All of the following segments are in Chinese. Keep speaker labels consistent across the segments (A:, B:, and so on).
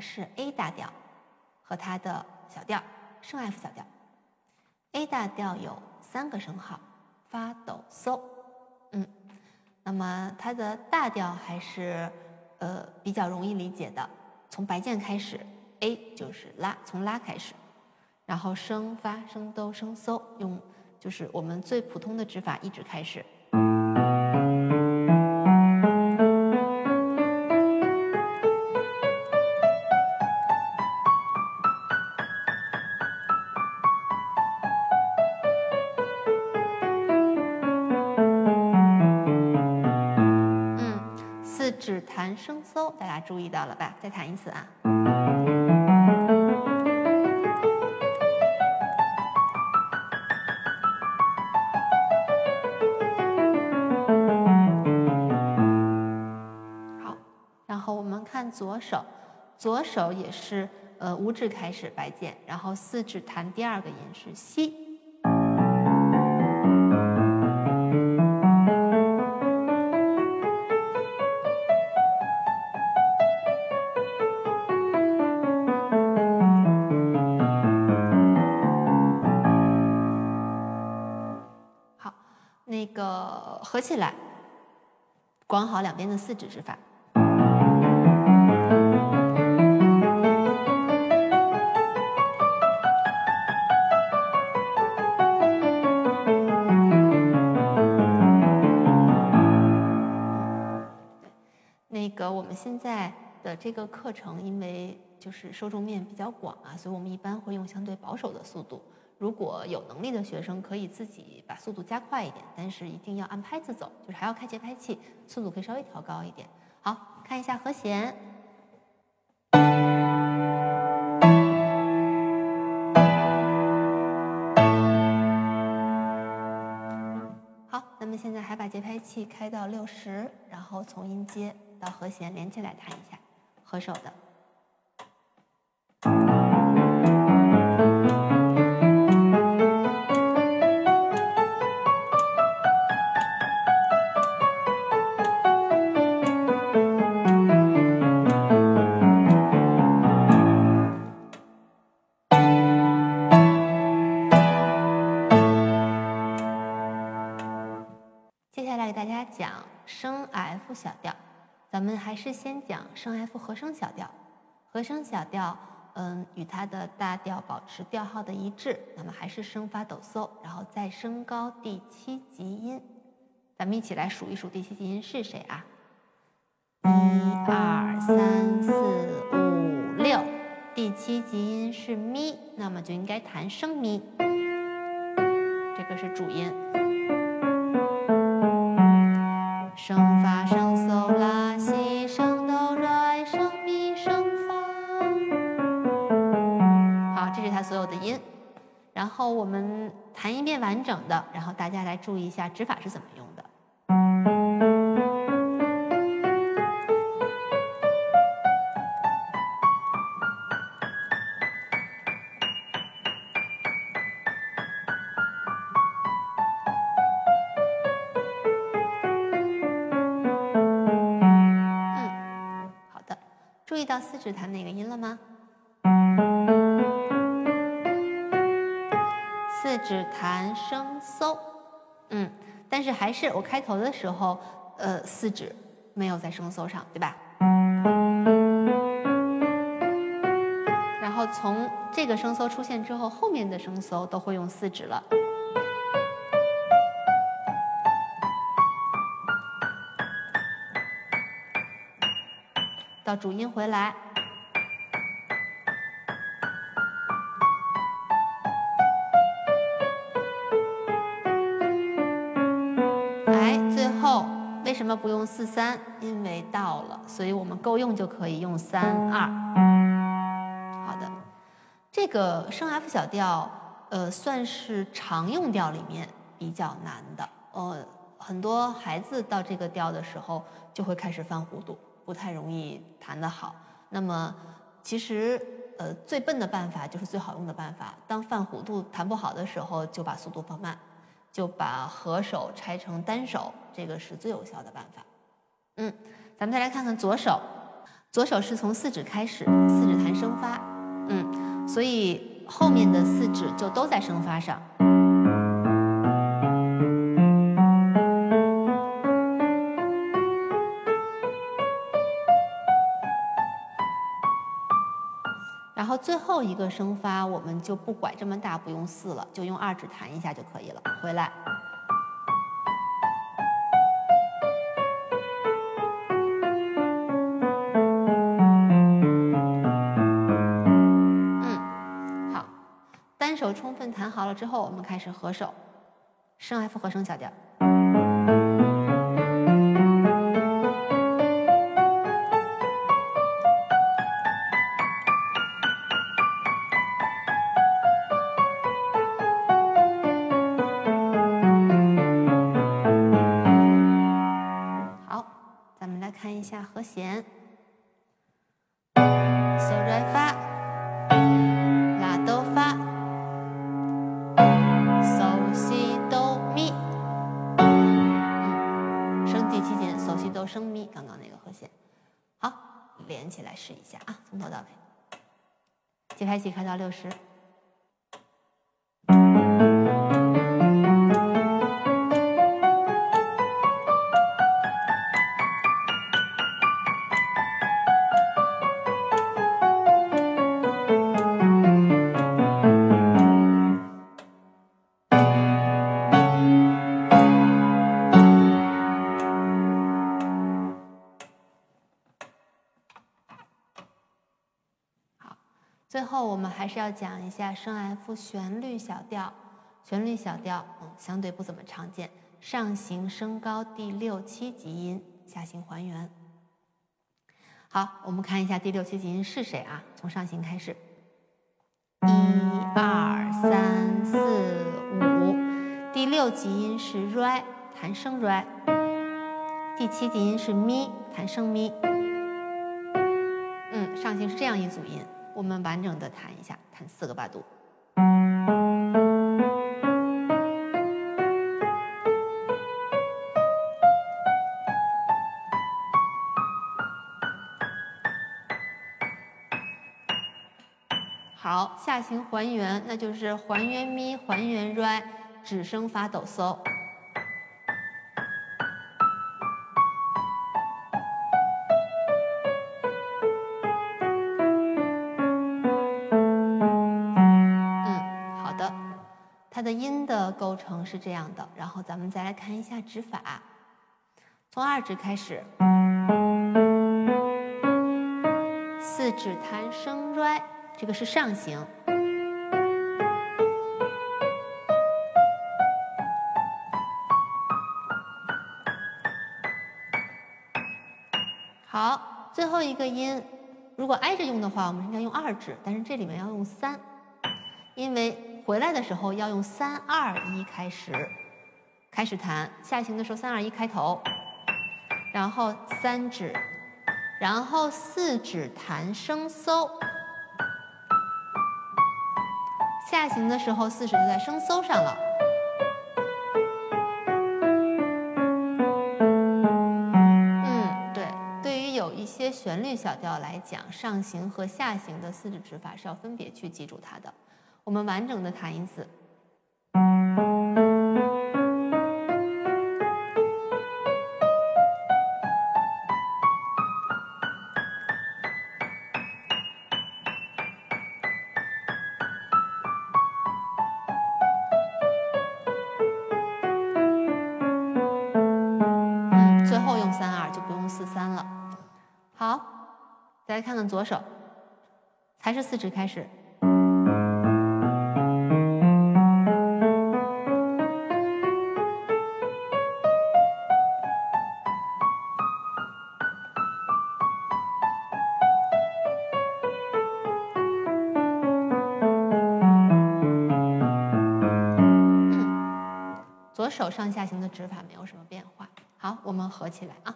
A: 是 A 大调和它的小调升 F 小调。A 大调有三个升号，发抖嗦，嗯，那么它的大调还是呃比较容易理解的，从白键开始，A 就是拉，从拉开始，然后升发升哆升嗦，用就是我们最普通的指法一直开始。指弹升搜，大家注意到了吧？再弹一次啊！好，然后我们看左手，左手也是呃五指开始白键，然后四指弹第二个音是西。那个合起来，管好两边的四指指法。那个我们现在的这个课程，因为就是受众面比较广啊，所以我们一般会用相对保守的速度。如果有能力的学生可以自己把速度加快一点，但是一定要按拍子走，就是还要开节拍器，速度可以稍微调高一点。好看一下和弦。好，那么现在还把节拍器开到六十，然后从音阶到和弦连起来弹一下，合手的。咱们还是先讲升 F 和声小调。和声小调，嗯，与它的大调保持调号的一致，那么还是升发抖嗦，然后再升高第七级音。咱们一起来数一数第七级音是谁啊？一二三四五六，第七级音是咪，那么就应该弹升咪，这个是主音。整的，然后大家来注意一下指法是怎么用的。好的注意到四指弹哪个音了吗？只弹升嗦，嗯，但是还是我开头的时候，呃，四指没有在升嗦上，对吧？然后从这个升嗦出现之后，后面的升嗦都会用四指了。到主音回来，哎，最后为什么不用四三？因为到了，所以我们够用就可以用三二。好的，这个升 F 小调，呃，算是常用调里面比较难的。呃，很多孩子到这个调的时候就会开始犯糊涂。不太容易弹得好，那么其实呃最笨的办法就是最好用的办法。当犯糊涂弹不好的时候，就把速度放慢，就把合手拆成单手，这个是最有效的办法。嗯，咱们再来看看左手，左手是从四指开始，四指弹生发，嗯，所以后面的四指就都在生发上。最后一个升发，我们就不拐这么大，不用四了，就用二指弹一下就可以了。回来。嗯，好，单手充分弹好了之后，我们开始合手，升 F 和升小调。弦，so re 发，拉哆发，so si do mi，嗯，升第七键，so si do 升咪，刚刚那个和弦，好，连起来试一下啊，从头到尾，节拍器开到六十。最后，我们还是要讲一下升 F 旋律小调。旋律小调，嗯，相对不怎么常见。上行升高第六七级音，下行还原。好，我们看一下第六七级音是谁啊？从上行开始，一二三四五。第六级音是 r i 弹升 r i。第七级音是咪，弹升咪。嗯，上行是这样一组音。我们完整的弹一下，弹四个八度。好，下行还原，那就是还原咪，还原 re，指升发抖嗦。的音的构成是这样的，然后咱们再来看一下指法，从二指开始，四指弹升 r 这个是上行，好，最后一个音，如果挨着用的话，我们应该用二指，但是这里面要用三，因为。回来的时候要用三二一开始，开始弹下行的时候三二一开头，然后三指，然后四指弹升搜，下行的时候四指就在升搜上了。嗯，对，对于有一些旋律小调来讲，上行和下行的四指指法是要分别去记住它的。我们完整的弹一次。嗯，最后用三二就不用四三了。好，再来看看左手，还是四指开始。手上下行的指法没有什么变化。好，我们合起来啊。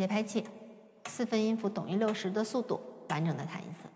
A: 节拍器，四分音符等于六十的速度，完整的弹一次。